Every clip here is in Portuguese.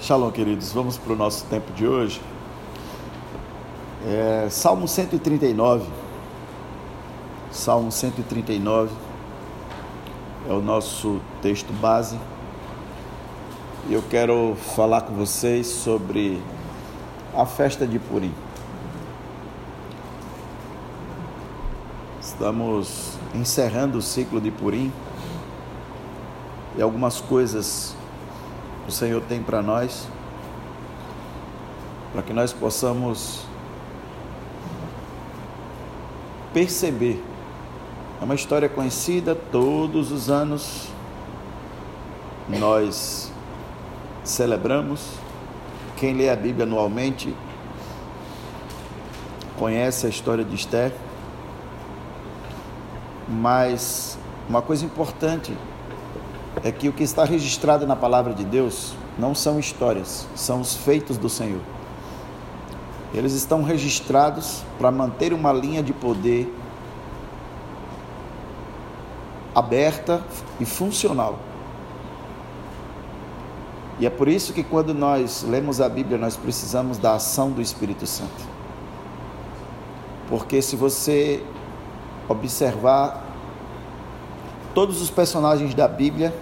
Shalom, queridos. Vamos para o nosso tempo de hoje. É, Salmo 139. Salmo 139 é o nosso texto base. E eu quero falar com vocês sobre a festa de Purim. Estamos encerrando o ciclo de Purim e algumas coisas o Senhor tem para nós, para que nós possamos perceber. É uma história conhecida, todos os anos nós celebramos. Quem lê a Bíblia anualmente conhece a história de Esther. Mas uma coisa importante é que o que está registrado na palavra de Deus não são histórias, são os feitos do Senhor. Eles estão registrados para manter uma linha de poder aberta e funcional. E é por isso que quando nós lemos a Bíblia, nós precisamos da ação do Espírito Santo. Porque se você observar todos os personagens da Bíblia,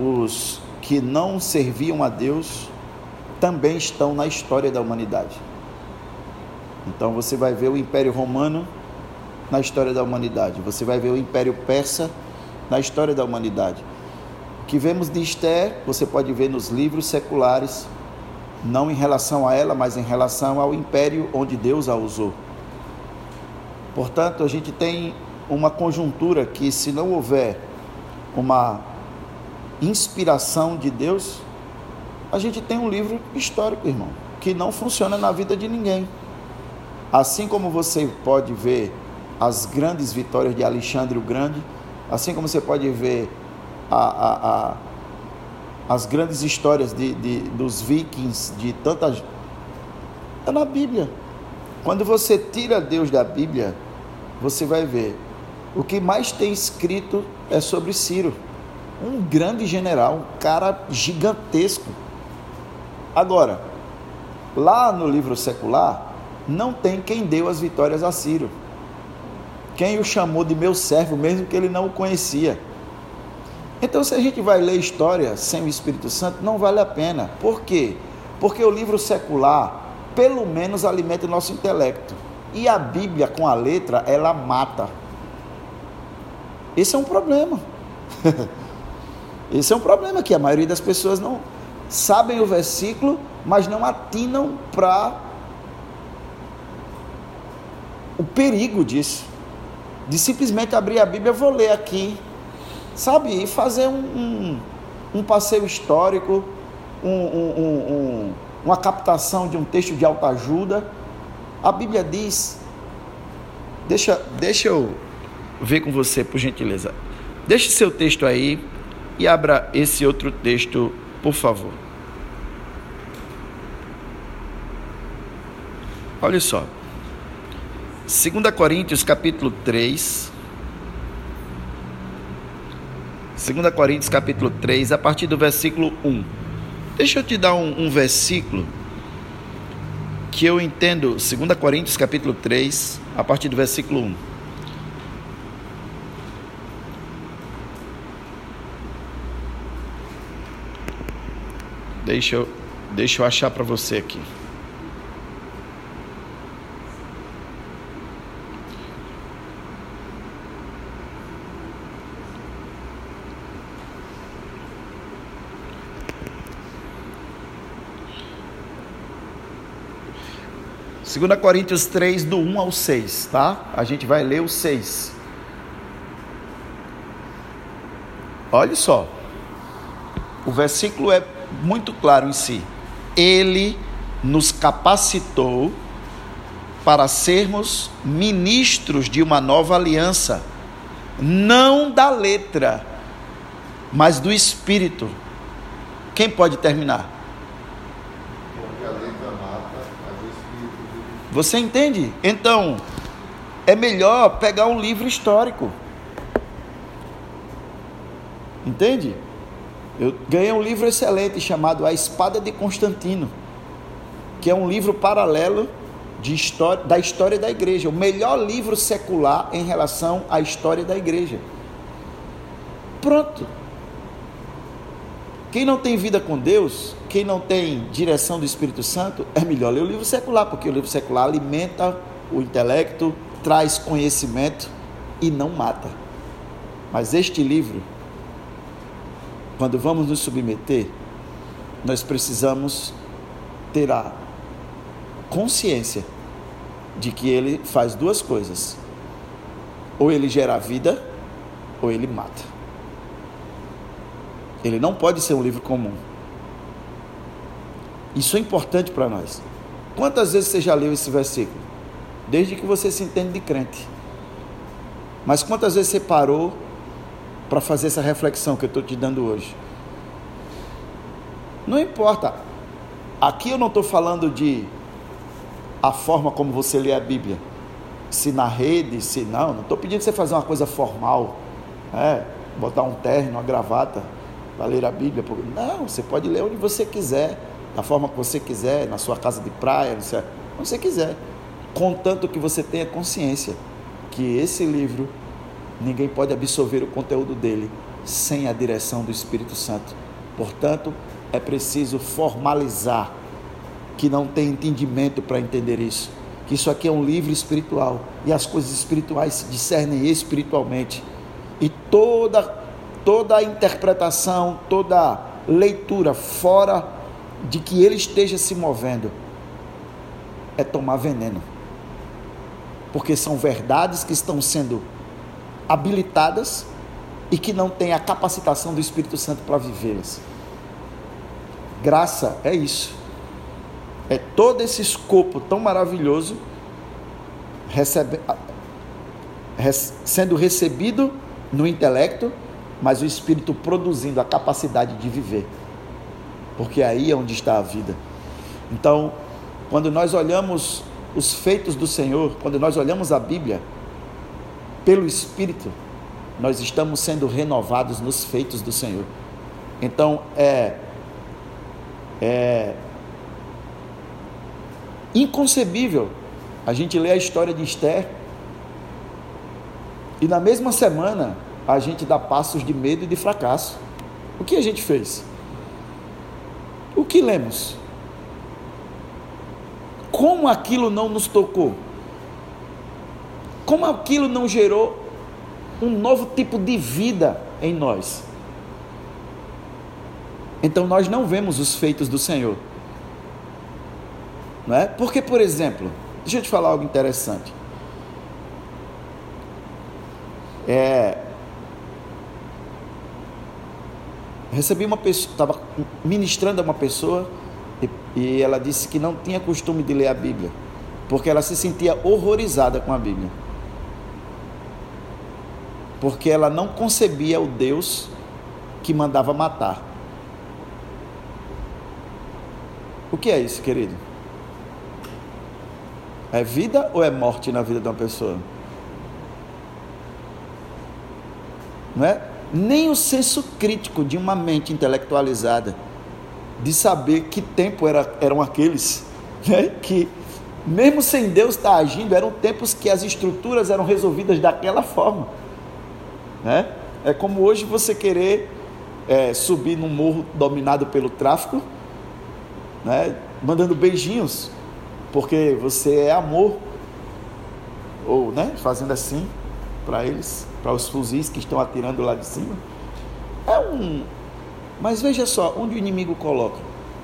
os que não serviam a Deus também estão na história da humanidade. Então você vai ver o Império Romano na história da humanidade, você vai ver o Império Persa na história da humanidade. O que vemos de Esther, você pode ver nos livros seculares, não em relação a ela, mas em relação ao império onde Deus a usou. Portanto, a gente tem uma conjuntura que, se não houver uma inspiração de Deus, a gente tem um livro histórico, irmão, que não funciona na vida de ninguém. Assim como você pode ver as grandes vitórias de Alexandre o Grande, assim como você pode ver a, a, a, as grandes histórias de, de, dos vikings, de tantas. É na Bíblia. Quando você tira Deus da Bíblia, você vai ver o que mais tem escrito é sobre Ciro, um grande general, um cara gigantesco. Agora, lá no livro secular, não tem quem deu as vitórias a Ciro. Quem o chamou de meu servo, mesmo que ele não o conhecia. Então, se a gente vai ler história sem o Espírito Santo, não vale a pena. Por quê? Porque o livro secular, pelo menos, alimenta o nosso intelecto. E a Bíblia, com a letra, ela mata. Esse é um problema. Esse é um problema que a maioria das pessoas não sabem o versículo, mas não atinam para o perigo disso. De simplesmente abrir a Bíblia, vou ler aqui, sabe? E fazer um, um, um passeio histórico, um, uma captação de um texto de alta ajuda. A Bíblia diz, deixa, deixa eu ver com você, por gentileza. Deixe seu texto aí e abra esse outro texto, por favor. Olha só. 2 Coríntios capítulo 3. 2 Coríntios capítulo 3, a partir do versículo 1. Deixa eu te dar um, um versículo que eu entendo, 2 Coríntios capítulo 3, a partir do versículo 1. Deixa eu, deixa eu achar para você aqui. Segunda Coríntios 3, do 1 ao 6, tá? A gente vai ler o 6. Olha só. O versículo é muito claro em si. Ele nos capacitou para sermos ministros de uma nova aliança, não da letra, mas do espírito. Quem pode terminar? Você entende? Então, é melhor pegar um livro histórico. Entende? Eu ganhei um livro excelente chamado A Espada de Constantino, que é um livro paralelo história, da história da igreja, o melhor livro secular em relação à história da igreja. Pronto. Quem não tem vida com Deus, quem não tem direção do Espírito Santo, é melhor ler o livro secular, porque o livro secular alimenta o intelecto, traz conhecimento e não mata. Mas este livro, quando vamos nos submeter, nós precisamos ter a consciência de que ele faz duas coisas: ou ele gera vida, ou ele mata. Ele não pode ser um livro comum. Isso é importante para nós. Quantas vezes você já leu esse versículo? Desde que você se entende de crente. Mas quantas vezes você parou para fazer essa reflexão que eu estou te dando hoje? Não importa. Aqui eu não estou falando de a forma como você lê a Bíblia. Se na rede, se não. Não estou pedindo você fazer uma coisa formal. É, botar um terno, uma gravata para ler a Bíblia. Não, você pode ler onde você quiser, da forma que você quiser, na sua casa de praia, onde você quiser. Contanto que você tenha consciência que esse livro, ninguém pode absorver o conteúdo dele sem a direção do Espírito Santo. Portanto, é preciso formalizar que não tem entendimento para entender isso. Que isso aqui é um livro espiritual e as coisas espirituais se discernem espiritualmente. E toda toda a interpretação, toda leitura fora de que ele esteja se movendo é tomar veneno. Porque são verdades que estão sendo habilitadas e que não têm a capacitação do Espírito Santo para vivê-las. Graça é isso. É todo esse escopo tão maravilhoso recebe, sendo recebido no intelecto, mas o Espírito produzindo a capacidade de viver. Porque aí é onde está a vida. Então, quando nós olhamos os feitos do Senhor, quando nós olhamos a Bíblia, pelo Espírito, nós estamos sendo renovados nos feitos do Senhor. Então, é, é inconcebível a gente ler a história de Esther e na mesma semana a gente dá passos de medo e de fracasso. O que a gente fez? O que lemos? Como aquilo não nos tocou? Como aquilo não gerou um novo tipo de vida em nós? Então nós não vemos os feitos do Senhor. Não é? Porque, por exemplo, deixa eu te falar algo interessante. É, recebi uma pessoa, estava ministrando a uma pessoa e, e ela disse que não tinha costume de ler a Bíblia, porque ela se sentia horrorizada com a Bíblia. Porque ela não concebia o Deus que mandava matar. O que é isso, querido? É vida ou é morte na vida de uma pessoa? Não é? Nem o senso crítico de uma mente intelectualizada de saber que tempo era, eram aqueles, né? que mesmo sem Deus estar agindo, eram tempos que as estruturas eram resolvidas daquela forma. Né? É como hoje você querer é, subir num morro dominado pelo tráfico, né? mandando beijinhos porque você é amor, ou né, fazendo assim para eles, para os fuzis que estão atirando lá de cima. É um. Mas veja só, onde o inimigo coloca.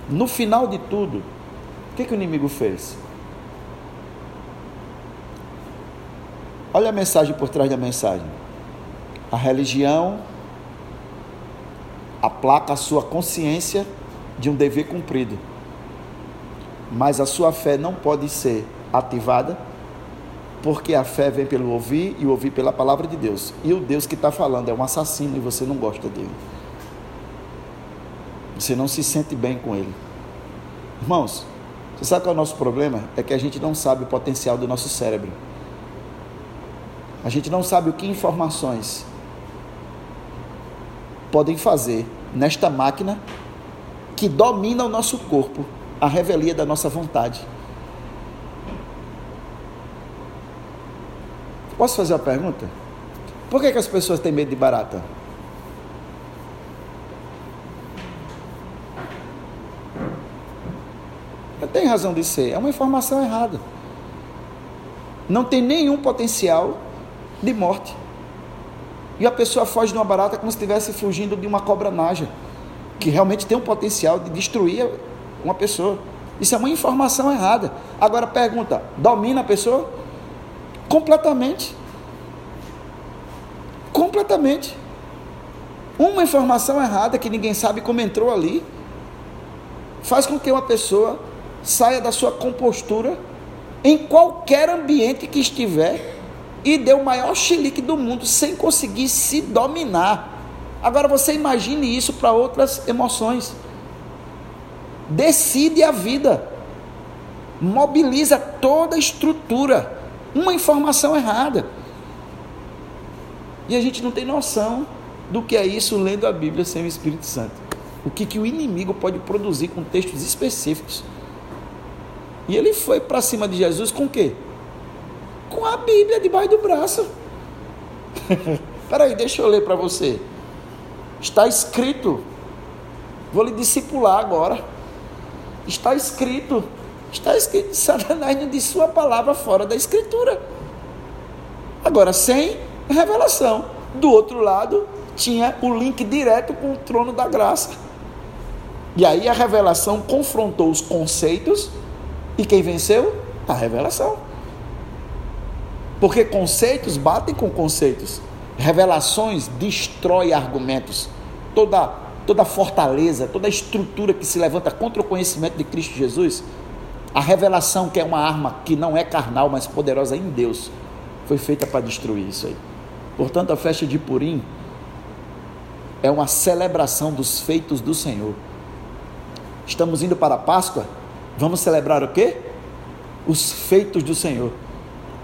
No final de tudo, o que, que o inimigo fez? Olha a mensagem por trás da mensagem. A religião aplaca a sua consciência de um dever cumprido mas a sua fé não pode ser ativada, porque a fé vem pelo ouvir e ouvir pela palavra de Deus. E o Deus que está falando é um assassino e você não gosta dele. Você não se sente bem com ele. Irmãos, você sabe qual é o nosso problema? É que a gente não sabe o potencial do nosso cérebro. A gente não sabe o que informações podem fazer nesta máquina que domina o nosso corpo, a revelia da nossa vontade. Posso fazer uma pergunta? Por que, que as pessoas têm medo de barata? Tem razão de ser, é uma informação errada. Não tem nenhum potencial de morte. E a pessoa foge de uma barata como se estivesse fugindo de uma cobra naja, que realmente tem um potencial de destruir uma pessoa. Isso é uma informação errada. Agora pergunta: domina a pessoa? Completamente. Completamente. Uma informação errada que ninguém sabe como entrou ali faz com que uma pessoa saia da sua compostura em qualquer ambiente que estiver e dê o maior chilique do mundo sem conseguir se dominar. Agora você imagine isso para outras emoções. Decide a vida. Mobiliza toda a estrutura. Uma informação errada. E a gente não tem noção do que é isso lendo a Bíblia sem o Espírito Santo. O que, que o inimigo pode produzir com textos específicos. E ele foi para cima de Jesus com o quê? Com a Bíblia debaixo do braço. Peraí, deixa eu ler para você. Está escrito. Vou lhe discipular agora. Está escrito. Está escrito. Satanás não diz sua palavra fora da escritura. Agora, sem revelação. Do outro lado, tinha o link direto com o trono da graça. E aí a revelação confrontou os conceitos e quem venceu? A revelação. Porque conceitos batem com conceitos. Revelações destrói argumentos. Toda, toda fortaleza, toda estrutura que se levanta contra o conhecimento de Cristo Jesus, a revelação, que é uma arma que não é carnal, mas poderosa em Deus, foi feita para destruir isso aí. Portanto, a festa de Purim é uma celebração dos feitos do Senhor. Estamos indo para a Páscoa, vamos celebrar o quê? Os feitos do Senhor.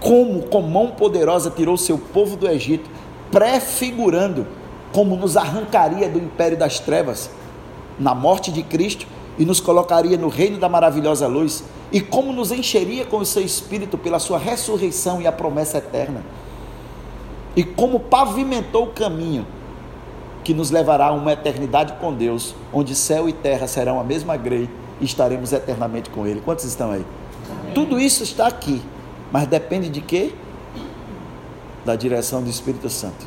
Como com mão poderosa tirou seu povo do Egito, prefigurando como nos arrancaria do império das trevas na morte de Cristo e nos colocaria no reino da maravilhosa luz, e como nos encheria com o seu espírito pela sua ressurreição e a promessa eterna e como pavimentou o caminho que nos levará a uma eternidade com Deus, onde céu e terra serão a mesma grei e estaremos eternamente com Ele. Quantos estão aí? Amém. Tudo isso está aqui, mas depende de quê? Da direção do Espírito Santo.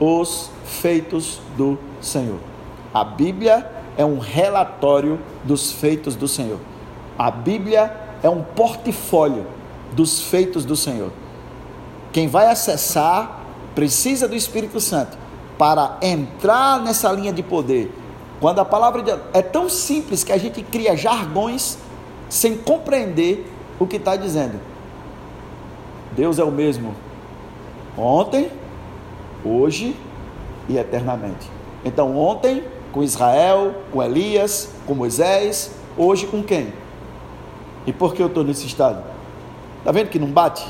Os feitos do Senhor. A Bíblia é um relatório dos feitos do Senhor. A Bíblia é um portfólio dos feitos do Senhor. Quem vai acessar precisa do Espírito Santo para entrar nessa linha de poder. Quando a palavra de... é tão simples que a gente cria jargões sem compreender o que está dizendo. Deus é o mesmo ontem, hoje e eternamente. Então, ontem com Israel, com Elias, com Moisés, hoje com quem? E por que eu estou nesse estado? Está vendo que não bate?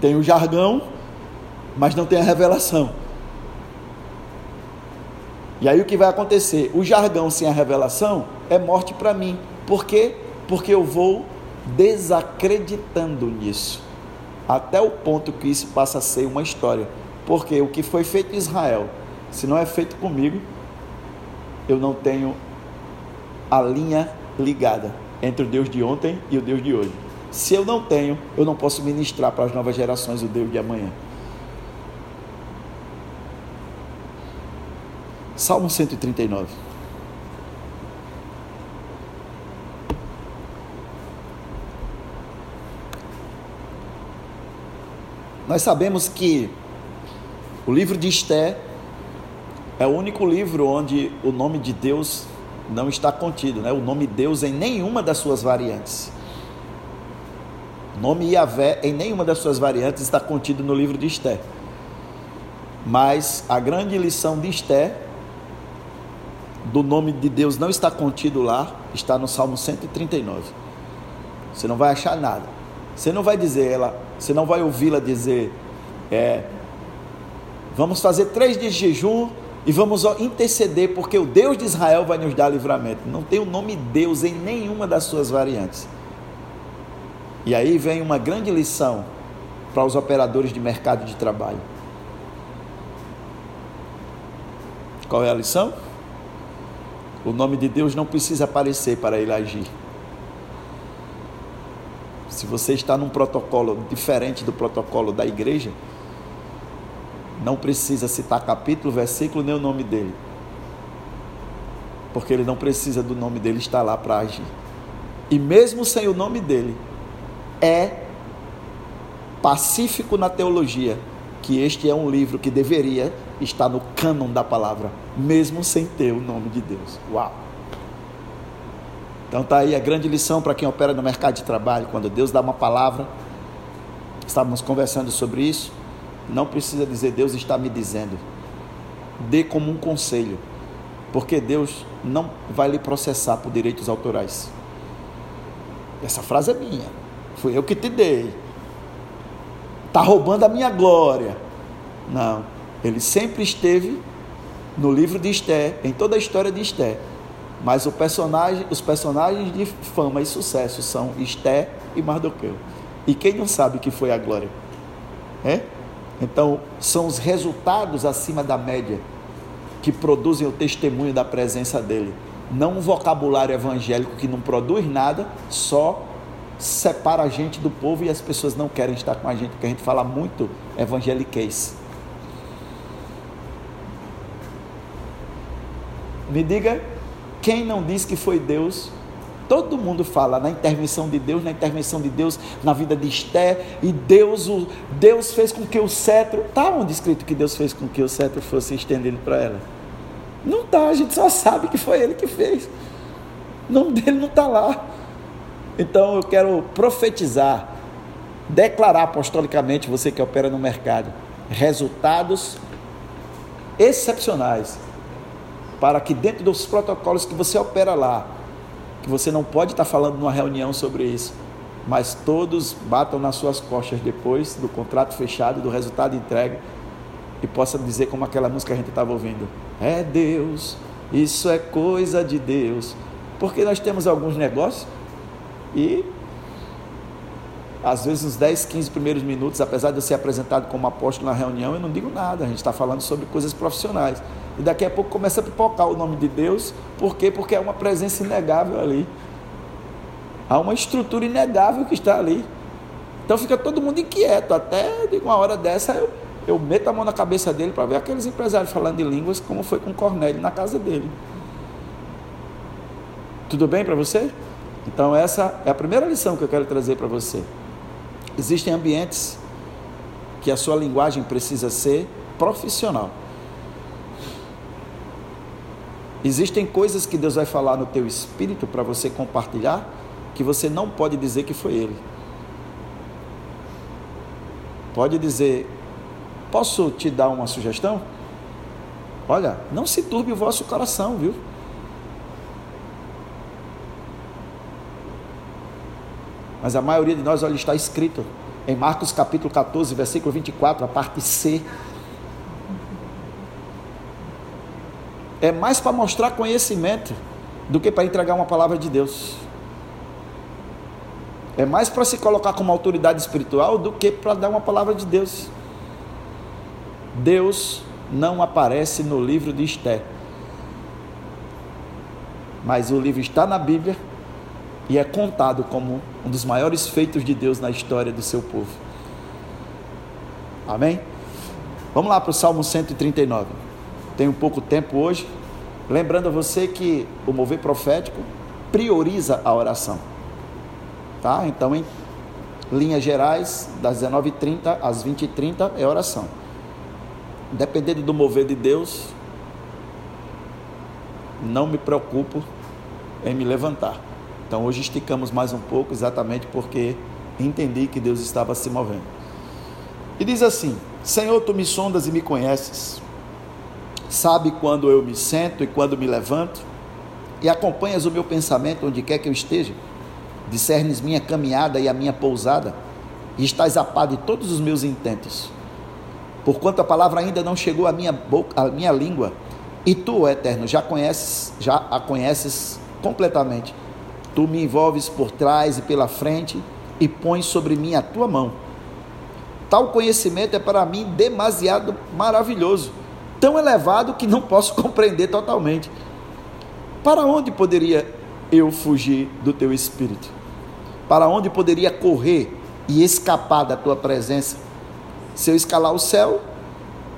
Tem o jargão, mas não tem a revelação. E aí o que vai acontecer? O jargão sem a revelação é morte para mim. Por quê? Porque eu vou desacreditando nisso. Até o ponto que isso passa a ser uma história. Porque o que foi feito em Israel, se não é feito comigo, eu não tenho a linha ligada entre o Deus de ontem e o Deus de hoje. Se eu não tenho, eu não posso ministrar para as novas gerações o Deus de amanhã. Salmo 139. Nós sabemos que o livro de Esté é o único livro onde o nome de Deus não está contido, né? o nome Deus em nenhuma das suas variantes. O nome Yahvé, em nenhuma das suas variantes, está contido no livro de Esté. Mas a grande lição de Esté, do nome de Deus não está contido lá, está no Salmo 139. Você não vai achar nada. Você não vai dizer ela, você não vai ouvi-la dizer, é, vamos fazer três dias de jejum e vamos interceder, porque o Deus de Israel vai nos dar livramento. Não tem o nome Deus em nenhuma das suas variantes. E aí vem uma grande lição para os operadores de mercado de trabalho. Qual é a lição? O nome de Deus não precisa aparecer para ele agir. Se você está num protocolo diferente do protocolo da igreja, não precisa citar capítulo, versículo nem o nome dele. Porque ele não precisa do nome dele estar lá para agir. E mesmo sem o nome dele, é pacífico na teologia que este é um livro que deveria estar no cânon da palavra, mesmo sem ter o nome de Deus. Uau! Então tá aí a grande lição para quem opera no mercado de trabalho, quando Deus dá uma palavra, estávamos conversando sobre isso, não precisa dizer Deus está me dizendo. Dê como um conselho, porque Deus não vai lhe processar por direitos autorais. Essa frase é minha. Fui eu que te dei. Está roubando a minha glória. Não. Ele sempre esteve no livro de Esté, em toda a história de Esté. Mas personagem, os personagens de fama e sucesso são Esté e Mardoqueu. E quem não sabe que foi a glória? É? Então, são os resultados acima da média que produzem o testemunho da presença dele. Não um vocabulário evangélico que não produz nada, só separa a gente do povo e as pessoas não querem estar com a gente, porque a gente fala muito evangeliquez. Me diga quem não diz que foi Deus. Todo mundo fala na intervenção de Deus, na intervenção de Deus na vida de Esté, e Deus, o, Deus fez com que o cetro. Está onde escrito que Deus fez com que o cetro fosse estendido para ela? Não está, a gente só sabe que foi ele que fez. O nome dele não está lá. Então eu quero profetizar, declarar apostolicamente, você que opera no mercado, resultados excepcionais para que dentro dos protocolos que você opera lá, que você não pode estar falando numa reunião sobre isso, mas todos batam nas suas costas depois do contrato fechado, do resultado entregue e possa dizer como aquela música que a gente estava ouvindo: É Deus, isso é coisa de Deus. Porque nós temos alguns negócios e às vezes nos 10, 15 primeiros minutos, apesar de eu ser apresentado como apóstolo na reunião, eu não digo nada, a gente está falando sobre coisas profissionais. E daqui a pouco começa a pipocar o nome de Deus, por quê? Porque é uma presença inegável ali. Há uma estrutura inegável que está ali. Então fica todo mundo inquieto, até de uma hora dessa eu, eu meto a mão na cabeça dele para ver aqueles empresários falando de línguas, como foi com Cornélio na casa dele. Tudo bem para você? Então, essa é a primeira lição que eu quero trazer para você. Existem ambientes que a sua linguagem precisa ser profissional. Existem coisas que Deus vai falar no teu espírito para você compartilhar que você não pode dizer que foi Ele. Pode dizer, posso te dar uma sugestão? Olha, não se turbe o vosso coração, viu? Mas a maioria de nós, olha, está escrito em Marcos capítulo 14, versículo 24, a parte C. É mais para mostrar conhecimento do que para entregar uma palavra de Deus. É mais para se colocar como autoridade espiritual do que para dar uma palavra de Deus. Deus não aparece no livro de Esté. Mas o livro está na Bíblia e é contado como um dos maiores feitos de Deus na história do seu povo. Amém? Vamos lá para o Salmo 139. Tem um pouco tempo hoje. Lembrando a você que o mover profético prioriza a oração. Tá? Então, em linhas gerais, das 19h30 às 20h30 é oração. Dependendo do mover de Deus, não me preocupo em me levantar. Então hoje esticamos mais um pouco, exatamente porque entendi que Deus estava se movendo. E diz assim: Senhor, tu me sondas e me conheces, sabe quando eu me sento e quando me levanto, e acompanhas o meu pensamento onde quer que eu esteja, discernes minha caminhada e a minha pousada, e estás a par de todos os meus intentos. Porquanto a palavra ainda não chegou à minha boca, à minha língua, E tu, Eterno, já conheces, já a conheces completamente. Tu me envolves por trás e pela frente e pões sobre mim a tua mão. Tal conhecimento é para mim demasiado maravilhoso, tão elevado que não posso compreender totalmente. Para onde poderia eu fugir do teu espírito? Para onde poderia correr e escapar da tua presença? Se eu escalar o céu,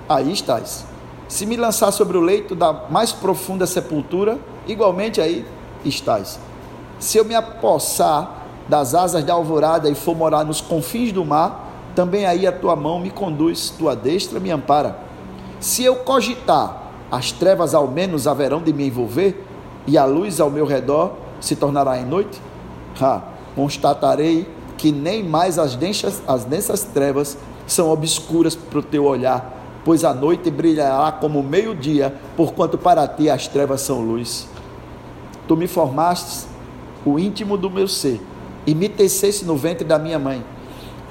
aí estás. Se me lançar sobre o leito da mais profunda sepultura, igualmente aí estás. Se eu me apossar das asas da alvorada e for morar nos confins do mar, também aí a tua mão me conduz, tua destra me ampara. Se eu cogitar, as trevas ao menos haverão de me envolver, e a luz ao meu redor se tornará em noite? Ha, constatarei que nem mais as densas, as densas trevas são obscuras para o teu olhar, pois a noite brilhará como meio-dia, porquanto para ti as trevas são luz. Tu me formaste o íntimo do meu ser e me tecesse no ventre da minha mãe.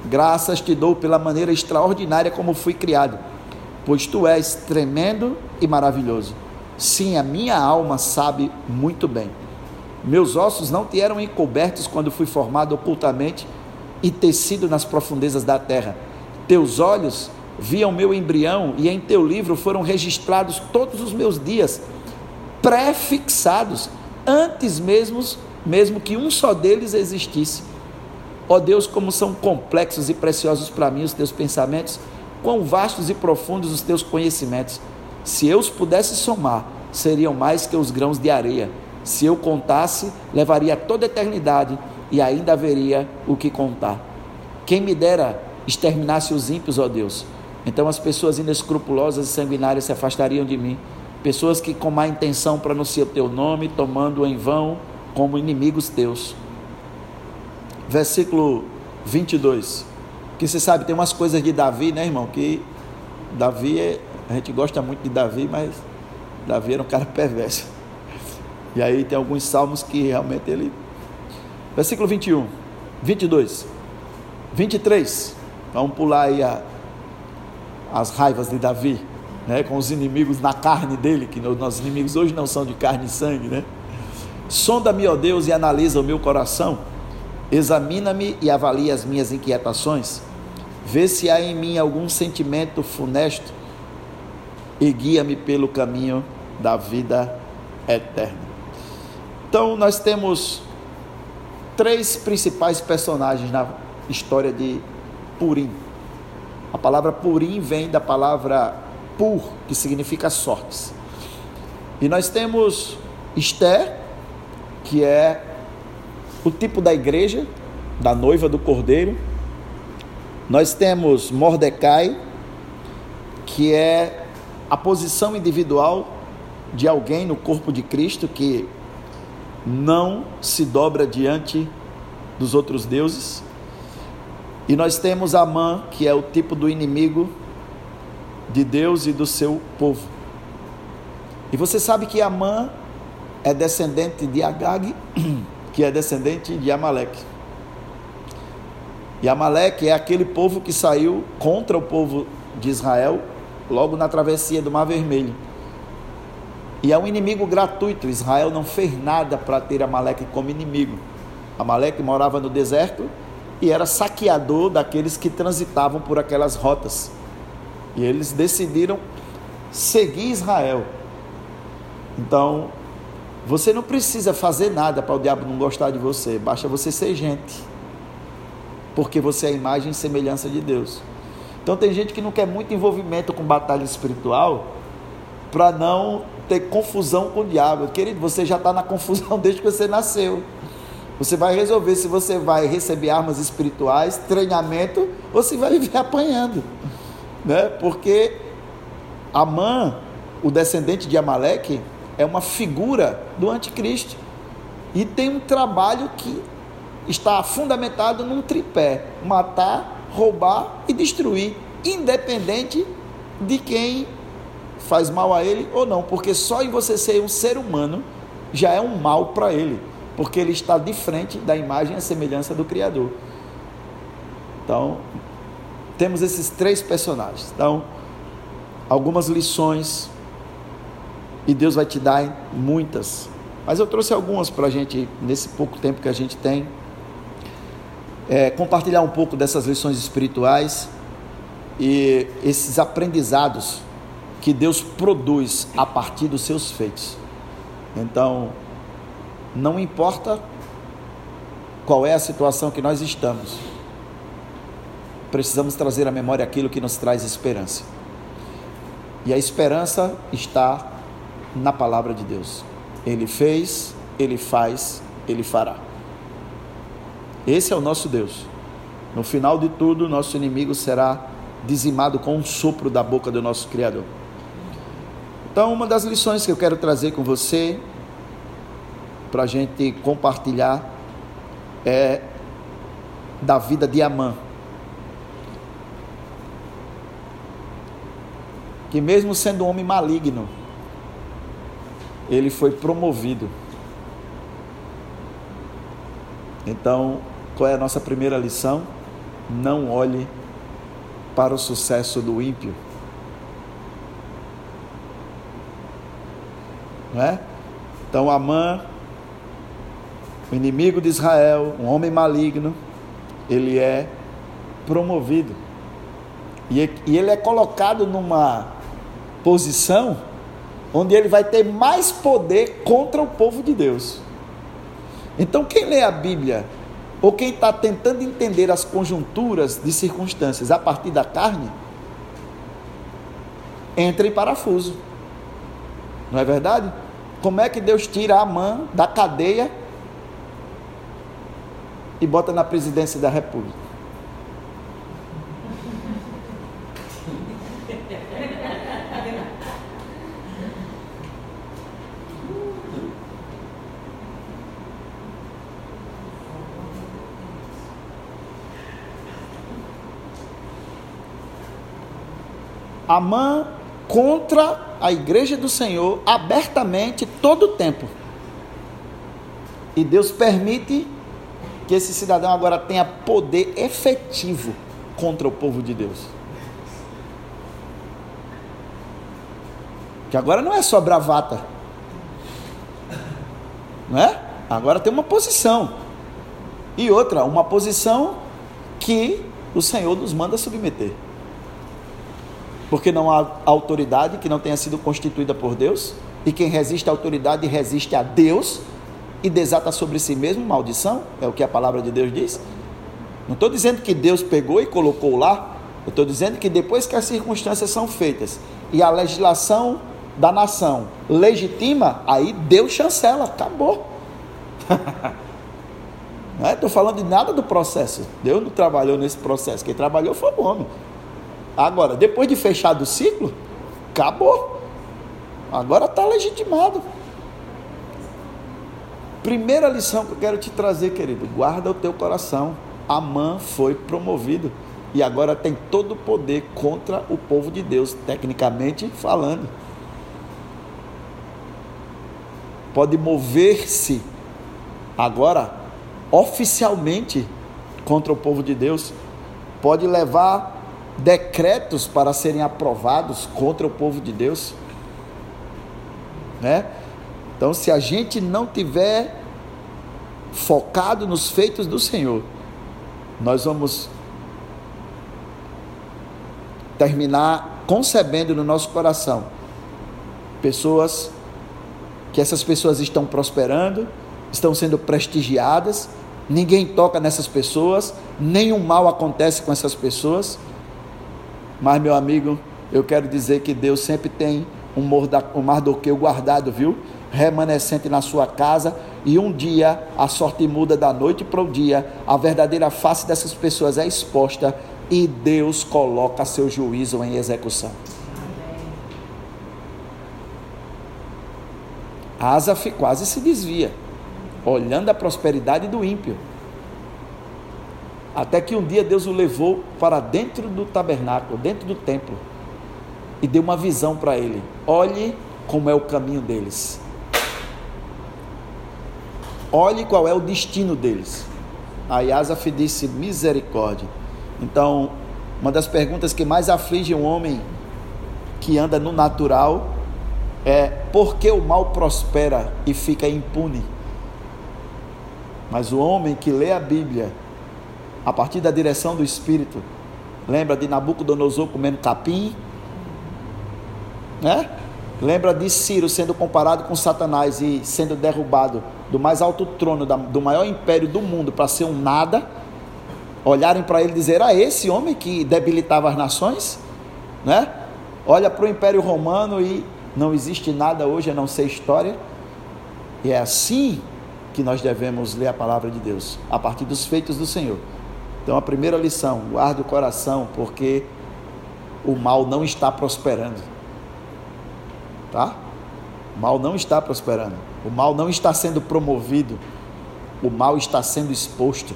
Graças te dou pela maneira extraordinária como fui criado, pois tu és tremendo e maravilhoso. Sim, a minha alma sabe muito bem. Meus ossos não te eram encobertos quando fui formado ocultamente e tecido nas profundezas da terra. Teus olhos viam meu embrião e em teu livro foram registrados todos os meus dias, pré-fixados, antes mesmo, mesmo que um só deles existisse. Ó oh Deus, como são complexos e preciosos para mim os teus pensamentos, quão vastos e profundos os teus conhecimentos. Se eu os pudesse somar, seriam mais que os grãos de areia. Se eu contasse, levaria toda a eternidade e ainda haveria o que contar. Quem me dera exterminasse os ímpios, ó Deus. Então as pessoas inescrupulosas e sanguinárias se afastariam de mim. Pessoas que com má intenção pronunciam teu nome, tomando em vão como inimigos teus. Versículo 22. Que você sabe, tem umas coisas de Davi, né, irmão? Que Davi, é, a gente gosta muito de Davi, mas Davi era um cara perverso. E aí tem alguns salmos que realmente ele. Versículo 21, 22, 23. Vamos pular aí a, as raivas de Davi, né, com os inimigos na carne dele, que nossos inimigos hoje não são de carne e sangue, né? Sonda-me, ó Deus, e analisa o meu coração, examina-me e avalia as minhas inquietações, vê se há em mim algum sentimento funesto e guia-me pelo caminho da vida eterna. Então, nós temos três principais personagens na história de Purim. A palavra Purim vem da palavra Pur, que significa sortes. E nós temos Esther, que é o tipo da igreja, da noiva do cordeiro. Nós temos Mordecai, que é a posição individual de alguém no corpo de Cristo que não se dobra diante dos outros deuses. E nós temos Amã, que é o tipo do inimigo de Deus e do seu povo. E você sabe que Amã é descendente de Agag, que é descendente de Amaleque. E Amaleque é aquele povo que saiu contra o povo de Israel logo na travessia do Mar Vermelho. E é um inimigo gratuito. Israel não fez nada para ter Amaleque como inimigo. Amaleque morava no deserto e era saqueador daqueles que transitavam por aquelas rotas. E eles decidiram seguir Israel. Então, você não precisa fazer nada para o diabo não gostar de você, basta você ser gente. Porque você é a imagem e semelhança de Deus. Então tem gente que não quer muito envolvimento com batalha espiritual para não ter confusão com o diabo. Querido, você já está na confusão desde que você nasceu. Você vai resolver se você vai receber armas espirituais, treinamento, ou se vai viver apanhando. Né? Porque Amã, o descendente de Amaleque, é uma figura do anticristo. E tem um trabalho que está fundamentado num tripé: matar, roubar e destruir, independente de quem faz mal a ele ou não, porque só em você ser um ser humano já é um mal para ele porque ele está de frente da imagem e semelhança do Criador. Então, temos esses três personagens. Então, algumas lições E Deus vai te dar muitas. Mas eu trouxe algumas para a gente, nesse pouco tempo que a gente tem, é, compartilhar um pouco dessas lições espirituais e esses aprendizados que Deus produz a partir dos seus feitos. Então, não importa qual é a situação que nós estamos, precisamos trazer à memória aquilo que nos traz esperança. E a esperança está na palavra de Deus. Ele fez, ele faz, ele fará. Esse é o nosso Deus. No final de tudo, nosso inimigo será dizimado com um sopro da boca do nosso Criador. Então, uma das lições que eu quero trazer com você, para a gente compartilhar, é da vida de Amã. Que, mesmo sendo um homem maligno, ele foi promovido. Então, qual é a nossa primeira lição? Não olhe para o sucesso do ímpio. Não é? Então, Amã, o inimigo de Israel, um homem maligno, ele é promovido. E, e ele é colocado numa posição onde ele vai ter mais poder contra o povo de Deus. Então, quem lê a Bíblia, ou quem está tentando entender as conjunturas de circunstâncias a partir da carne, entra em parafuso. Não é verdade? Como é que Deus tira a mão da cadeia e bota na presidência da República? Amã contra a igreja do Senhor abertamente todo o tempo. E Deus permite que esse cidadão agora tenha poder efetivo contra o povo de Deus. Que agora não é só bravata. Não é? Agora tem uma posição. E outra, uma posição que o Senhor nos manda submeter porque não há autoridade que não tenha sido constituída por Deus, e quem resiste à autoridade resiste a Deus e desata sobre si mesmo maldição, é o que a palavra de Deus diz. Não estou dizendo que Deus pegou e colocou lá, eu estou dizendo que depois que as circunstâncias são feitas e a legislação da nação legitima, aí Deus chancela, acabou. não estou é? falando de nada do processo. Deus não trabalhou nesse processo, quem trabalhou foi o homem. Agora, depois de fechado o ciclo, acabou. Agora está legitimado. Primeira lição que eu quero te trazer, querido: guarda o teu coração. Amã foi promovido e agora tem todo o poder contra o povo de Deus, tecnicamente falando. Pode mover-se agora oficialmente contra o povo de Deus, pode levar decretos para serem aprovados contra o povo de Deus, né? Então, se a gente não tiver focado nos feitos do Senhor, nós vamos terminar concebendo no nosso coração pessoas que essas pessoas estão prosperando, estão sendo prestigiadas, ninguém toca nessas pessoas, nenhum mal acontece com essas pessoas mas, meu amigo, eu quero dizer que Deus sempre tem um, morda, um Mardoqueu guardado, viu? Remanescente na sua casa, e um dia a sorte muda da noite para o dia, a verdadeira face dessas pessoas é exposta e Deus coloca seu juízo em execução. Asaf quase se desvia, olhando a prosperidade do ímpio. Até que um dia Deus o levou para dentro do tabernáculo, dentro do templo, e deu uma visão para ele: olhe como é o caminho deles. Olhe qual é o destino deles. Aí Asaf disse: misericórdia. Então, uma das perguntas que mais aflige um homem que anda no natural é porque o mal prospera e fica impune. Mas o homem que lê a Bíblia a partir da direção do Espírito, lembra de Nabucodonosor comendo capim? Né? Lembra de Ciro sendo comparado com Satanás e sendo derrubado do mais alto trono, do maior império do mundo, para ser um nada? Olharem para ele e dizer: Ah, esse homem que debilitava as nações? Né? Olha para o Império Romano e não existe nada hoje a não ser história. E é assim que nós devemos ler a palavra de Deus, a partir dos feitos do Senhor. Então, a primeira lição: guarde o coração, porque o mal não está prosperando tá? O mal não está prosperando. O mal não está sendo promovido. O mal está sendo exposto.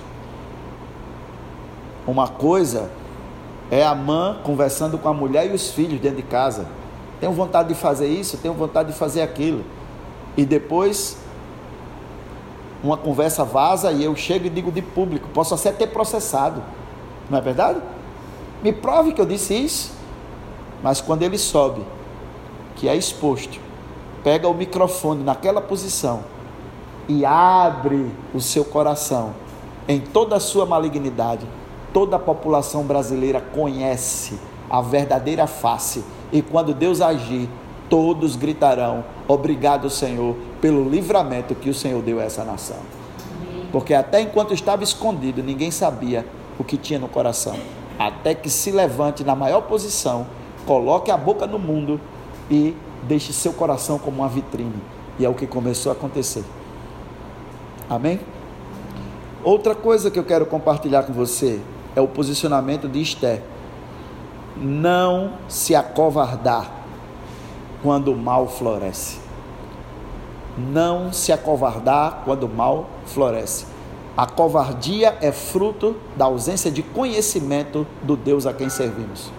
Uma coisa é a mãe conversando com a mulher e os filhos dentro de casa. Tenho vontade de fazer isso, tenho vontade de fazer aquilo. E depois uma conversa vaza e eu chego e digo de público, posso até ter processado. Não é verdade? Me prove que eu disse isso. Mas quando ele sobe que é exposto, pega o microfone naquela posição e abre o seu coração em toda a sua malignidade, toda a população brasileira conhece a verdadeira face. E quando Deus agir, todos gritarão: Obrigado, Senhor, pelo livramento que o Senhor deu a essa nação. Porque até enquanto estava escondido, ninguém sabia o que tinha no coração. Até que se levante na maior posição, coloque a boca no mundo e deixe seu coração como uma vitrine. E é o que começou a acontecer. Amém? Outra coisa que eu quero compartilhar com você é o posicionamento de Esté. Não se acovardar quando o mal floresce. Não se acovardar quando o mal floresce. A covardia é fruto da ausência de conhecimento do Deus a quem servimos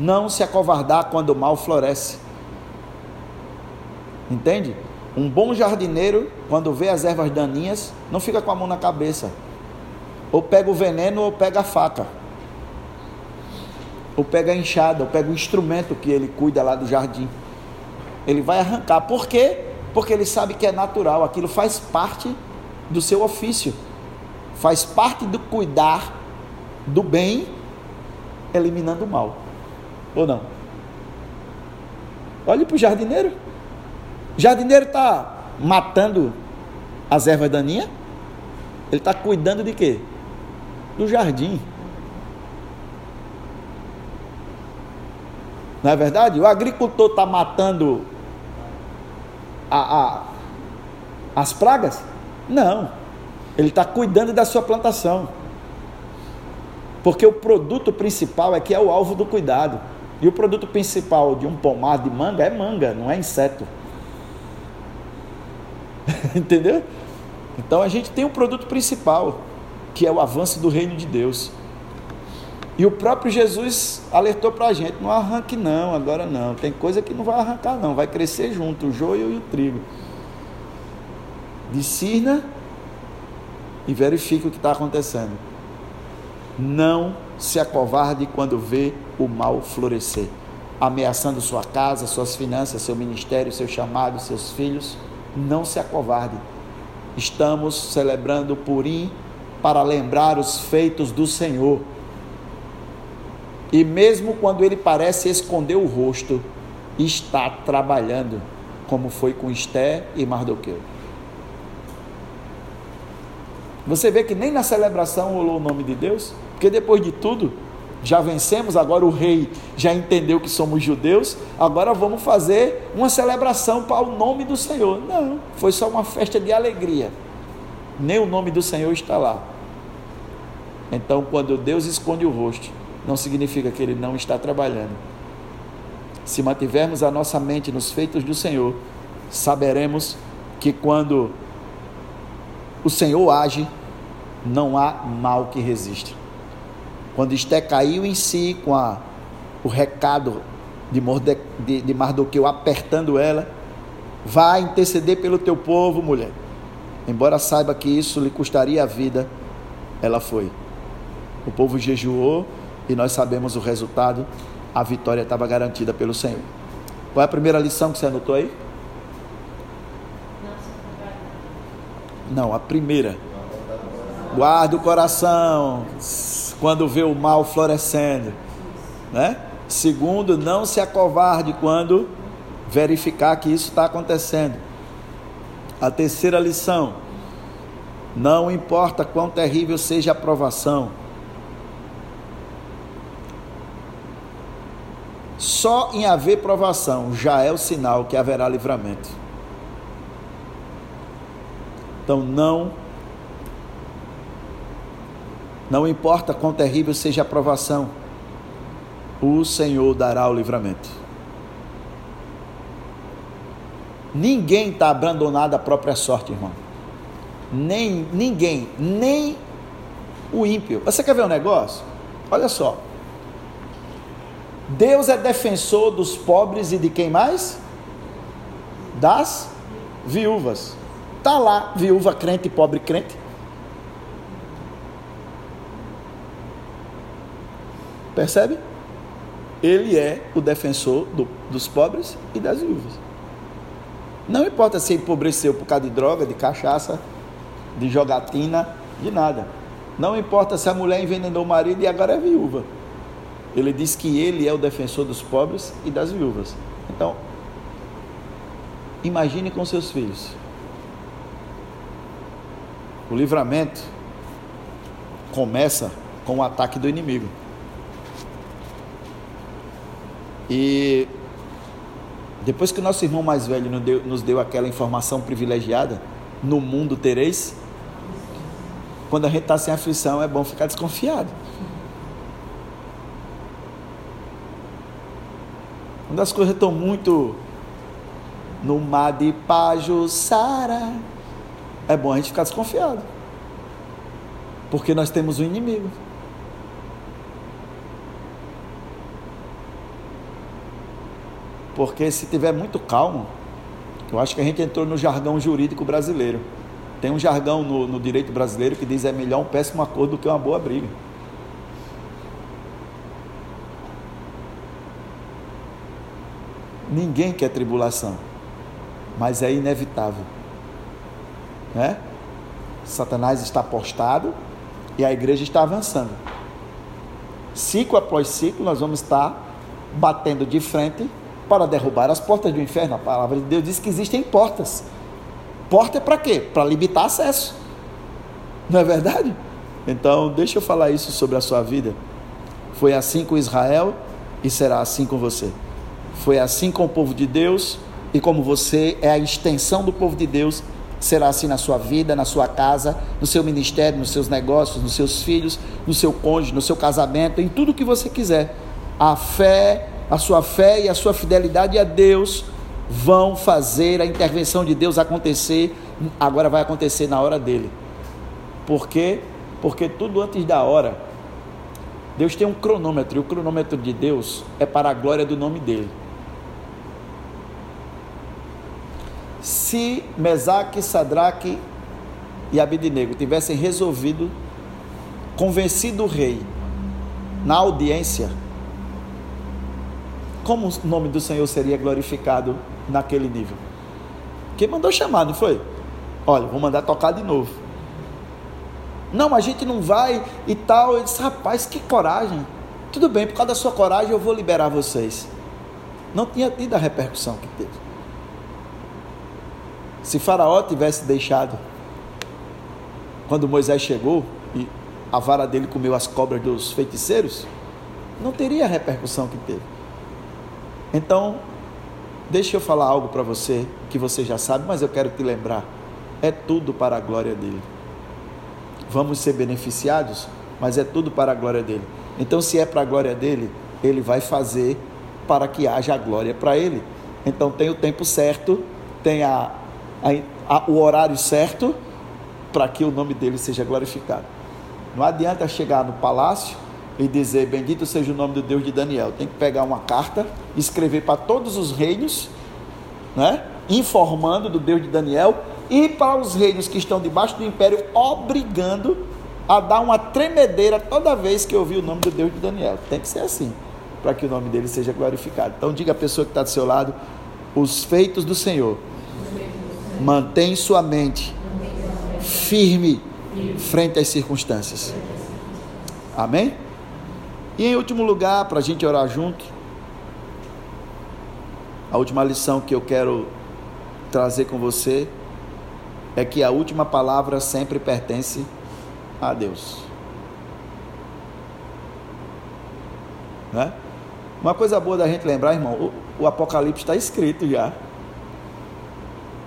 não se acovardar quando o mal floresce. Entende? Um bom jardineiro, quando vê as ervas daninhas, não fica com a mão na cabeça. Ou pega o veneno ou pega a faca. Ou pega a enxada, ou pega o instrumento que ele cuida lá do jardim. Ele vai arrancar. Por quê? Porque ele sabe que é natural, aquilo faz parte do seu ofício. Faz parte do cuidar do bem, eliminando o mal. Ou não? Olhe para o jardineiro. O jardineiro está matando as ervas daninhas. Ele está cuidando de quê? Do jardim. Não é verdade? O agricultor está matando a, a, as pragas? Não. Ele está cuidando da sua plantação. Porque o produto principal é que é o alvo do cuidado. E o produto principal de um pomar de manga é manga, não é inseto. Entendeu? Então a gente tem o um produto principal, que é o avanço do reino de Deus. E o próprio Jesus alertou para a gente: não arranque, não, agora não. Tem coisa que não vai arrancar, não, vai crescer junto, o joio e o trigo. Discirna e verifique o que está acontecendo. Não se acovarde quando vê o mal florescer, ameaçando sua casa, suas finanças, seu ministério, seu chamado, seus filhos. Não se acovarde. Estamos celebrando o Purim para lembrar os feitos do Senhor. E mesmo quando ele parece esconder o rosto, está trabalhando, como foi com Esté e Mardoqueu. Você vê que nem na celebração rolou o nome de Deus? Porque depois de tudo, já vencemos, agora o rei já entendeu que somos judeus, agora vamos fazer uma celebração para o nome do Senhor. Não, foi só uma festa de alegria. Nem o nome do Senhor está lá. Então, quando Deus esconde o rosto, não significa que ele não está trabalhando. Se mantivermos a nossa mente nos feitos do Senhor, saberemos que quando o Senhor age, não há mal que resista. Quando Esté caiu em si com a, o recado de, Morde, de, de Mardoqueu apertando ela, vai interceder pelo teu povo, mulher. Embora saiba que isso lhe custaria a vida, ela foi. O povo jejuou e nós sabemos o resultado, a vitória estava garantida pelo Senhor. Qual é a primeira lição que você anotou aí? Não, a primeira. Guarda o coração quando vê o mal florescendo, né? Segundo, não se acovarde quando verificar que isso está acontecendo. A terceira lição: não importa quão terrível seja a provação, só em haver provação já é o sinal que haverá livramento. Então não não importa quão terrível seja a provação, o Senhor dará o livramento. Ninguém está abandonado à própria sorte, irmão. Nem ninguém, nem o ímpio. Você quer ver um negócio? Olha só. Deus é defensor dos pobres e de quem mais? Das viúvas. Tá lá, viúva crente pobre crente. Percebe? Ele é o defensor do, dos pobres e das viúvas. Não importa se empobreceu por causa de droga, de cachaça, de jogatina, de nada. Não importa se a mulher envenenou o marido e agora é viúva. Ele diz que ele é o defensor dos pobres e das viúvas. Então, imagine com seus filhos. O livramento começa com o ataque do inimigo. E depois que o nosso irmão mais velho nos deu, nos deu aquela informação privilegiada, no mundo tereis, quando a gente está sem aflição é bom ficar desconfiado. Quando as coisas estão muito no mar de Pajussara, é bom a gente ficar desconfiado. Porque nós temos um inimigo. Porque se tiver muito calmo, eu acho que a gente entrou no jargão jurídico brasileiro. Tem um jargão no, no direito brasileiro que diz é melhor um péssimo acordo do que uma boa briga. Ninguém quer tribulação, mas é inevitável. Né? Satanás está postado e a igreja está avançando. Ciclo após ciclo, nós vamos estar batendo de frente para derrubar as portas do inferno. A palavra de Deus diz que existem portas. Porta é para quê? Para limitar acesso. Não é verdade? Então, deixa eu falar isso sobre a sua vida. Foi assim com Israel e será assim com você. Foi assim com o povo de Deus e como você é a extensão do povo de Deus, será assim na sua vida, na sua casa, no seu ministério, nos seus negócios, nos seus filhos, no seu cônjuge, no seu casamento, em tudo que você quiser. A fé a sua fé e a sua fidelidade a Deus vão fazer a intervenção de Deus acontecer, agora vai acontecer na hora dele. Por quê? Porque tudo antes da hora, Deus tem um cronômetro, e o cronômetro de Deus é para a glória do nome dele. Se Mesaque, Sadraque e Abidinego tivessem resolvido, convencido o rei na audiência, como o nome do Senhor seria glorificado naquele nível? Quem mandou chamar, não foi? Olha, vou mandar tocar de novo. Não, a gente não vai e tal. Eu disse, rapaz, que coragem. Tudo bem, por causa da sua coragem eu vou liberar vocês. Não tinha tido a repercussão que teve. Se Faraó tivesse deixado, quando Moisés chegou e a vara dele comeu as cobras dos feiticeiros, não teria a repercussão que teve. Então, deixa eu falar algo para você que você já sabe, mas eu quero te lembrar. É tudo para a glória dele. Vamos ser beneficiados, mas é tudo para a glória dele. Então, se é para a glória dele, ele vai fazer para que haja glória para ele. Então, tem o tempo certo, tem a, a, a, o horário certo para que o nome dele seja glorificado. Não adianta chegar no palácio e dizer: Bendito seja o nome do Deus de Daniel. Tem que pegar uma carta, escrever para todos os reinos, né? informando do Deus de Daniel, e para os reinos que estão debaixo do império, obrigando a dar uma tremedeira toda vez que ouvir o nome do Deus de Daniel. Tem que ser assim. para que o nome dele seja glorificado. Então diga a pessoa que está do seu lado, os feitos do Senhor. Mantém sua mente firme frente às circunstâncias. Amém? E em último lugar, para a gente orar junto, a última lição que eu quero trazer com você é que a última palavra sempre pertence a Deus. Né? Uma coisa boa da gente lembrar, irmão, o, o Apocalipse está escrito já.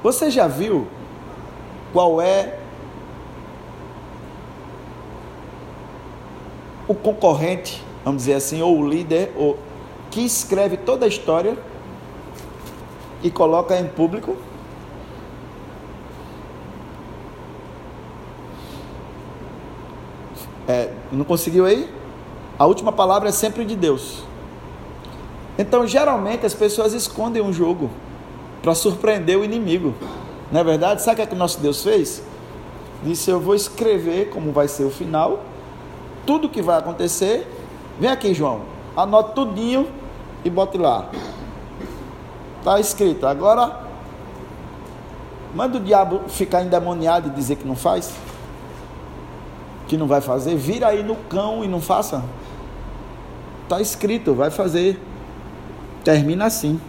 Você já viu qual é o concorrente, vamos dizer assim, ou o líder, ou, que escreve toda a história e coloca em público? É, não conseguiu aí? A última palavra é sempre de Deus. Então, geralmente, as pessoas escondem um jogo para surpreender o inimigo. Não é verdade? Sabe o que, é que nosso Deus fez? Disse: Eu vou escrever como vai ser o final, tudo que vai acontecer. Vem aqui, João, anote tudinho e bote lá. Está escrito. Agora, manda o diabo ficar endemoniado e dizer que não faz que não vai fazer, vira aí no cão e não faça. Está escrito, vai fazer. Termina assim.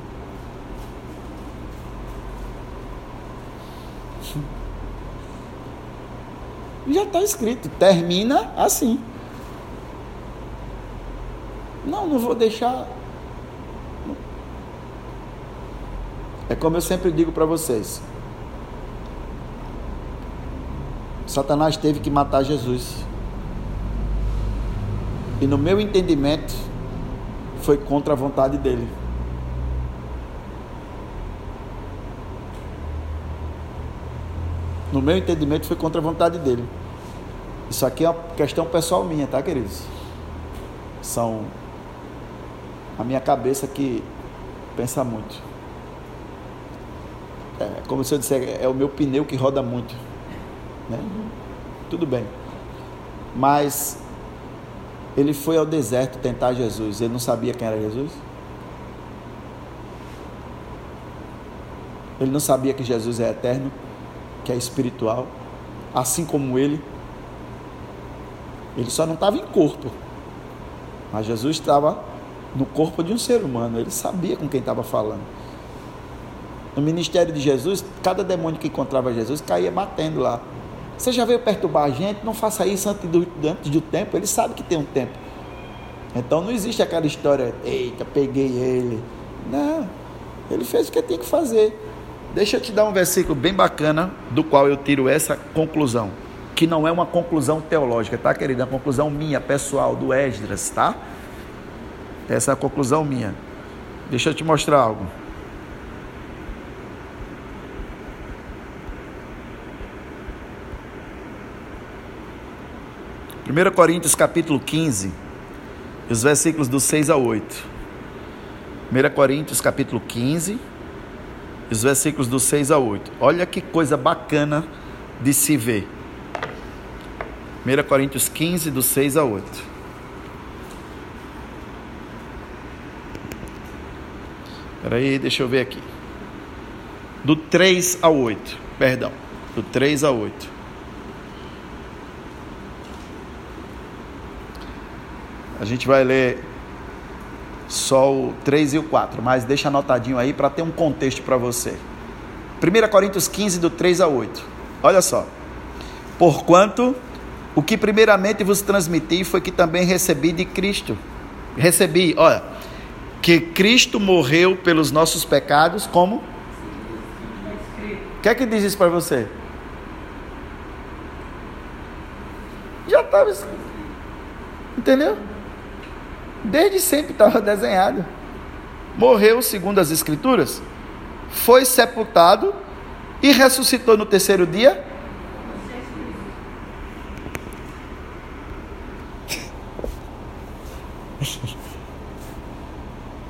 Já está escrito, termina assim. Não, não vou deixar. É como eu sempre digo para vocês. Satanás teve que matar Jesus. E no meu entendimento, foi contra a vontade dele. No meu entendimento, foi contra a vontade dele. Isso aqui é uma questão pessoal minha, tá, queridos? São a minha cabeça que pensa muito. É, como se eu disser, é o meu pneu que roda muito. Né? Tudo bem. Mas ele foi ao deserto tentar Jesus. Ele não sabia quem era Jesus? Ele não sabia que Jesus é eterno, que é espiritual, assim como ele. Ele só não estava em corpo. Mas Jesus estava no corpo de um ser humano. Ele sabia com quem estava falando. No ministério de Jesus, cada demônio que encontrava Jesus caía batendo lá. Você já veio perturbar a gente? Não faça isso antes do, antes do tempo. Ele sabe que tem um tempo. Então não existe aquela história, eita, peguei ele. Não. Ele fez o que tinha que fazer. Deixa eu te dar um versículo bem bacana do qual eu tiro essa conclusão. Que não é uma conclusão teológica, tá, querida? É uma conclusão minha, pessoal, do Esdras, tá? Essa é a conclusão minha. Deixa eu te mostrar algo. 1 Coríntios capítulo 15, os versículos do 6 a 8. 1 Coríntios capítulo 15, os versículos do 6 a 8. Olha que coisa bacana de se ver. 1 Coríntios 15, do 6 a 8. Espera aí, deixa eu ver aqui. Do 3 a 8, perdão. Do 3 a 8. A gente vai ler só o 3 e o 4, mas deixa anotadinho aí para ter um contexto para você. 1 Coríntios 15, do 3 a 8. Olha só. Porquanto o que primeiramente vos transmiti foi que também recebi de Cristo. Recebi, olha, que Cristo morreu pelos nossos pecados, como? O que é que diz isso para você? Já estava. Entendeu? Desde sempre estava desenhado. Morreu segundo as Escrituras, foi sepultado e ressuscitou no terceiro dia.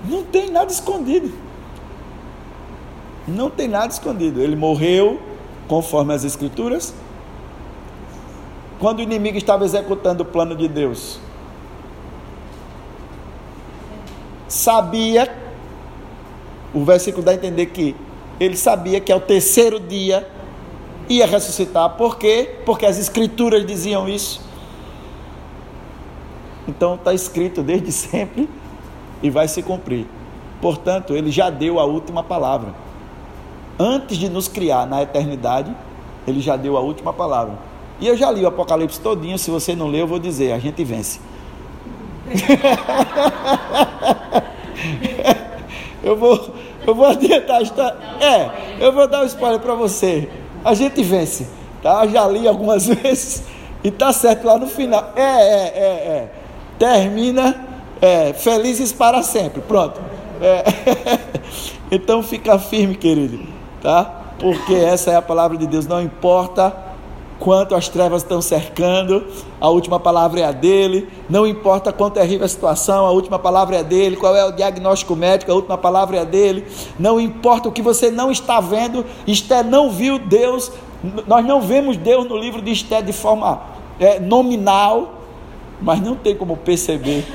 Não tem nada escondido. Não tem nada escondido. Ele morreu conforme as Escrituras. Quando o inimigo estava executando o plano de Deus, sabia, o versículo dá a entender que ele sabia que ao terceiro dia ia ressuscitar. Por quê? Porque as escrituras diziam isso. Então está escrito desde sempre e vai se cumprir. Portanto, ele já deu a última palavra. Antes de nos criar na eternidade, ele já deu a última palavra. E eu já li o Apocalipse todinho, se você não leu, eu vou dizer, a gente vence. eu vou eu vou adiantar a história. É, eu vou dar um spoiler para você. A gente vence, tá? Já li algumas vezes e tá certo lá no final. É, é, é, é. Termina é, felizes para sempre. Pronto. É. Então fica firme, querido, tá? Porque essa é a palavra de Deus. Não importa quanto as trevas estão cercando, a última palavra é a dele. Não importa quão terrível a situação, a última palavra é dele. Qual é o diagnóstico médico, a última palavra é dele. Não importa o que você não está vendo, Esté não viu Deus. Nós não vemos Deus no livro de Esté de forma é, nominal, mas não tem como perceber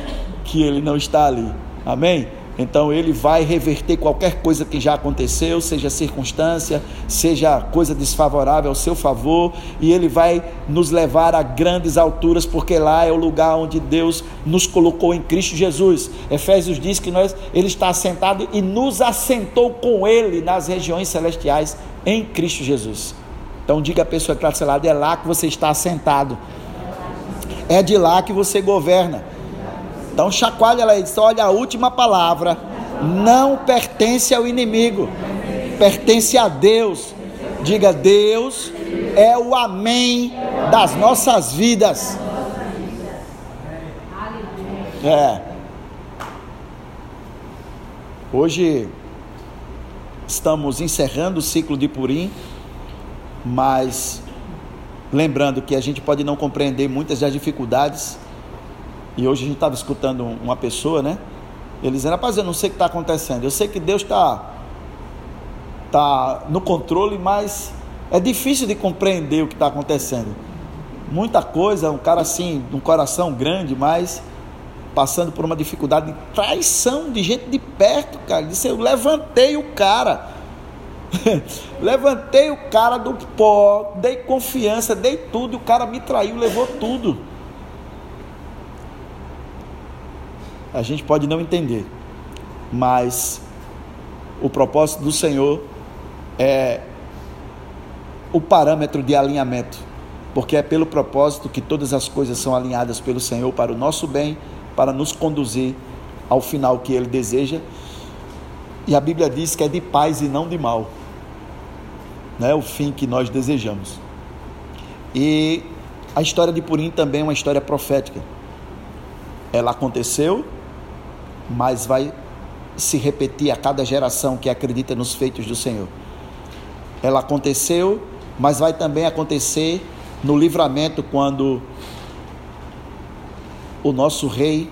que ele não está ali. Amém? Então ele vai reverter qualquer coisa que já aconteceu, seja circunstância, seja coisa desfavorável ao seu favor, e ele vai nos levar a grandes alturas, porque lá é o lugar onde Deus nos colocou em Cristo Jesus. Efésios diz que nós, ele está assentado e nos assentou com ele nas regiões celestiais em Cristo Jesus. Então diga a pessoa que está do seu lado, é lá que você está assentado. É de lá que você governa. Então chacoalha ela e diz: olha, a última palavra não pertence ao inimigo, pertence a Deus. Diga, Deus é o amém das nossas vidas. É. Hoje estamos encerrando o ciclo de Purim, mas lembrando que a gente pode não compreender muitas das dificuldades e hoje a gente estava escutando uma pessoa, né? Ele dizendo, rapaz, eu não sei o que está acontecendo. Eu sei que Deus está tá no controle, mas é difícil de compreender o que está acontecendo. Muita coisa, um cara assim, um coração grande, mas passando por uma dificuldade de traição de gente de perto, cara. Ele disse, eu levantei o cara. levantei o cara do pó, dei confiança, dei tudo, e o cara me traiu, levou tudo. A gente pode não entender, mas o propósito do Senhor é o parâmetro de alinhamento, porque é pelo propósito que todas as coisas são alinhadas pelo Senhor para o nosso bem, para nos conduzir ao final que Ele deseja. E a Bíblia diz que é de paz e não de mal, né? O fim que nós desejamos. E a história de Purim também é uma história profética. Ela aconteceu mas vai se repetir a cada geração que acredita nos feitos do Senhor. Ela aconteceu, mas vai também acontecer no livramento quando o nosso rei,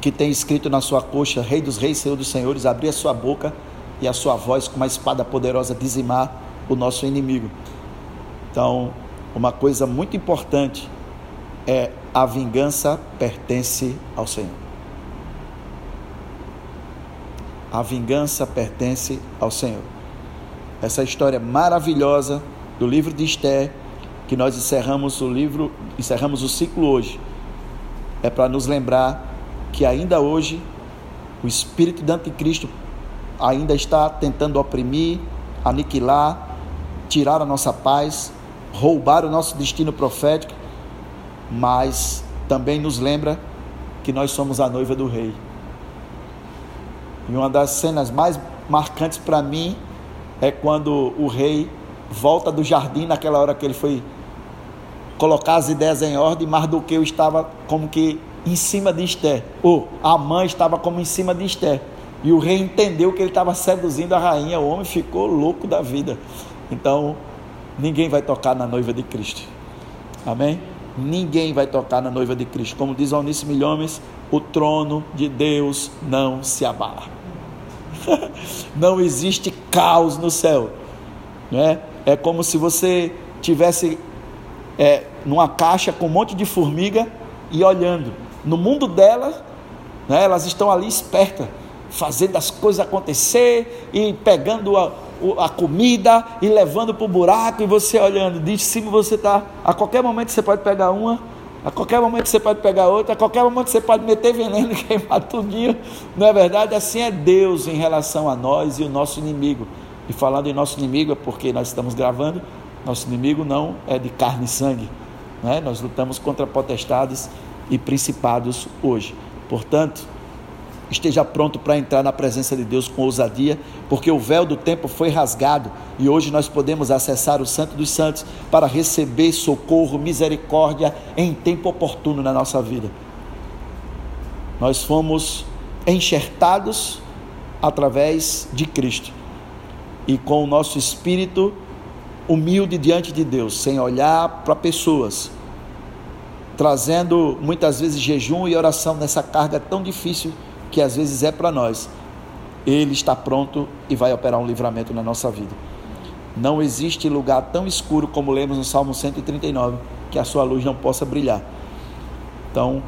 que tem escrito na sua coxa, Rei dos Reis, Senhor dos Senhores, abrir a sua boca e a sua voz com uma espada poderosa dizimar o nosso inimigo. Então, uma coisa muito importante é a vingança pertence ao Senhor. A vingança pertence ao Senhor. Essa história maravilhosa do livro de Esté, que nós encerramos o livro, encerramos o ciclo hoje, é para nos lembrar que ainda hoje o espírito do anticristo ainda está tentando oprimir, aniquilar, tirar a nossa paz, roubar o nosso destino profético, mas também nos lembra que nós somos a noiva do rei. E uma das cenas mais marcantes para mim é quando o rei volta do jardim naquela hora que ele foi colocar as ideias em ordem, Mardoqueu estava como que em cima de Esther, ou a mãe estava como em cima de Esther. E o rei entendeu que ele estava seduzindo a rainha, o homem ficou louco da vida. Então, ninguém vai tocar na noiva de Cristo. Amém? Ninguém vai tocar na noiva de Cristo. Como diz Onísio Milhomes, o trono de Deus não se abala. não existe caos no céu. Né? É como se você tivesse é, numa caixa com um monte de formiga e olhando. No mundo delas, né, elas estão ali espertas, fazendo as coisas acontecer e pegando a, a comida e levando para o buraco e você olhando de cima você está. A qualquer momento você pode pegar uma, a qualquer momento você pode pegar outra, a qualquer momento você pode meter veneno e queimar tudinho. Não é verdade? Assim é Deus em relação a nós e o nosso inimigo. E falando em nosso inimigo é porque nós estamos gravando, nosso inimigo não é de carne e sangue. Né? Nós lutamos contra potestades e principados hoje. Portanto, esteja pronto para entrar na presença de Deus com ousadia, porque o véu do tempo foi rasgado e hoje nós podemos acessar o Santo dos Santos para receber socorro, misericórdia em tempo oportuno na nossa vida. Nós fomos enxertados através de Cristo e com o nosso espírito humilde diante de Deus, sem olhar para pessoas, trazendo muitas vezes jejum e oração nessa carga tão difícil que às vezes é para nós, Ele está pronto e vai operar um livramento na nossa vida. Não existe lugar tão escuro como lemos no Salmo 139 que a sua luz não possa brilhar. Então,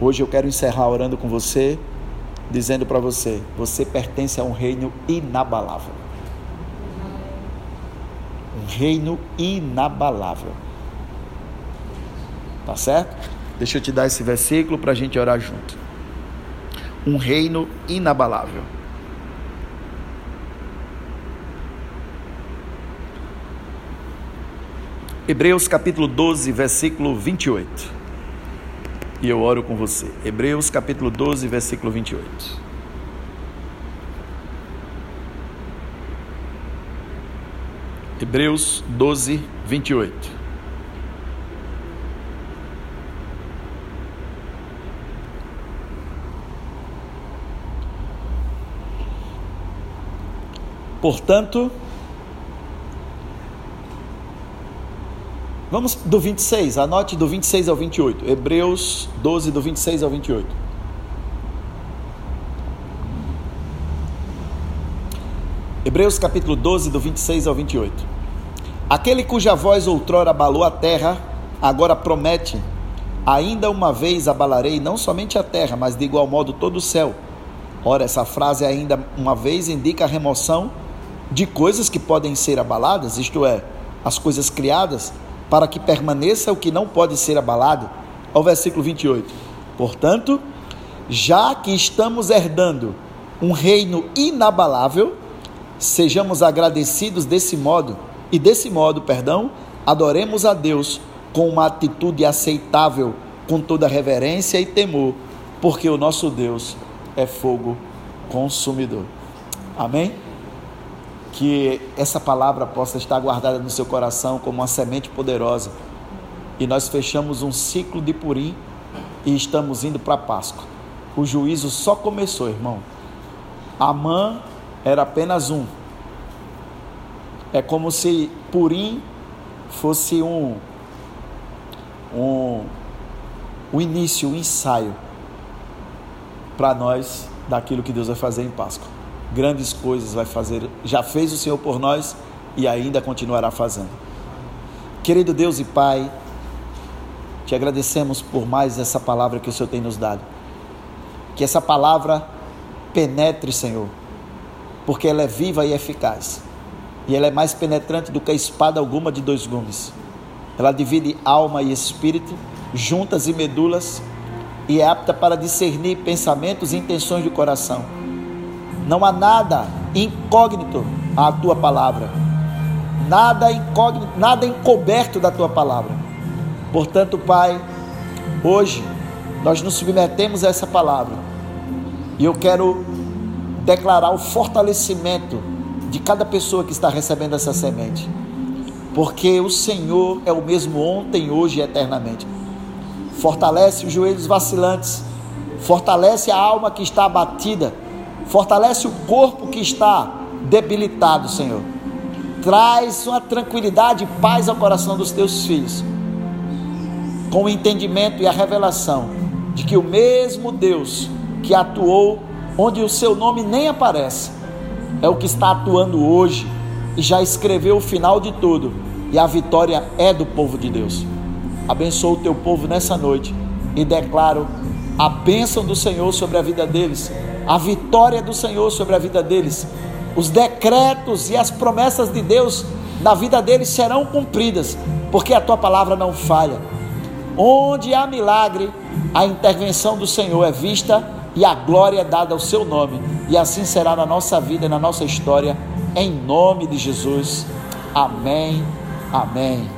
hoje eu quero encerrar orando com você, dizendo para você: você pertence a um reino inabalável. Um reino inabalável. Tá certo? Deixa eu te dar esse versículo para a gente orar junto um reino inabalável. Hebreus capítulo 12, versículo 28. E eu oro com você. Hebreus capítulo 12, versículo 28. Hebreus 12, 28. Portanto, vamos do 26, anote do 26 ao 28. Hebreus 12, do 26 ao 28. Hebreus capítulo 12, do 26 ao 28. Aquele cuja voz outrora abalou a terra, agora promete: ainda uma vez abalarei não somente a terra, mas de igual modo todo o céu. Ora, essa frase ainda uma vez indica a remoção de coisas que podem ser abaladas, isto é, as coisas criadas, para que permaneça o que não pode ser abalado. Ao versículo 28. Portanto, já que estamos herdando um reino inabalável, sejamos agradecidos desse modo e desse modo, perdão, adoremos a Deus com uma atitude aceitável, com toda reverência e temor, porque o nosso Deus é fogo consumidor. Amém? Que essa palavra possa estar guardada no seu coração como uma semente poderosa. E nós fechamos um ciclo de Purim e estamos indo para Páscoa. O juízo só começou, irmão. Amã era apenas um. É como se Purim fosse um um, um início, um ensaio para nós daquilo que Deus vai fazer em Páscoa grandes coisas vai fazer, já fez o Senhor por nós e ainda continuará fazendo. Querido Deus e Pai, te agradecemos por mais essa palavra que o Senhor tem nos dado. Que essa palavra penetre, Senhor, porque ela é viva e eficaz. E ela é mais penetrante do que a espada alguma de dois gumes. Ela divide alma e espírito, juntas e medulas, e é apta para discernir pensamentos e intenções do coração não há nada incógnito à tua palavra. Nada incógnito, nada encoberto da tua palavra. Portanto, Pai, hoje nós nos submetemos a essa palavra. E eu quero declarar o fortalecimento de cada pessoa que está recebendo essa semente. Porque o Senhor é o mesmo ontem, hoje e eternamente. Fortalece os joelhos vacilantes, fortalece a alma que está abatida Fortalece o corpo que está debilitado, Senhor. Traz uma tranquilidade e paz ao coração dos teus filhos. Com o entendimento e a revelação de que o mesmo Deus que atuou onde o seu nome nem aparece, é o que está atuando hoje e já escreveu o final de tudo, e a vitória é do povo de Deus. Abençoa o teu povo nessa noite e declaro a bênção do Senhor sobre a vida deles, a vitória do Senhor sobre a vida deles, os decretos e as promessas de Deus na vida deles serão cumpridas, porque a tua palavra não falha. Onde há milagre, a intervenção do Senhor é vista e a glória é dada ao seu nome, e assim será na nossa vida e na nossa história, em nome de Jesus. Amém. Amém.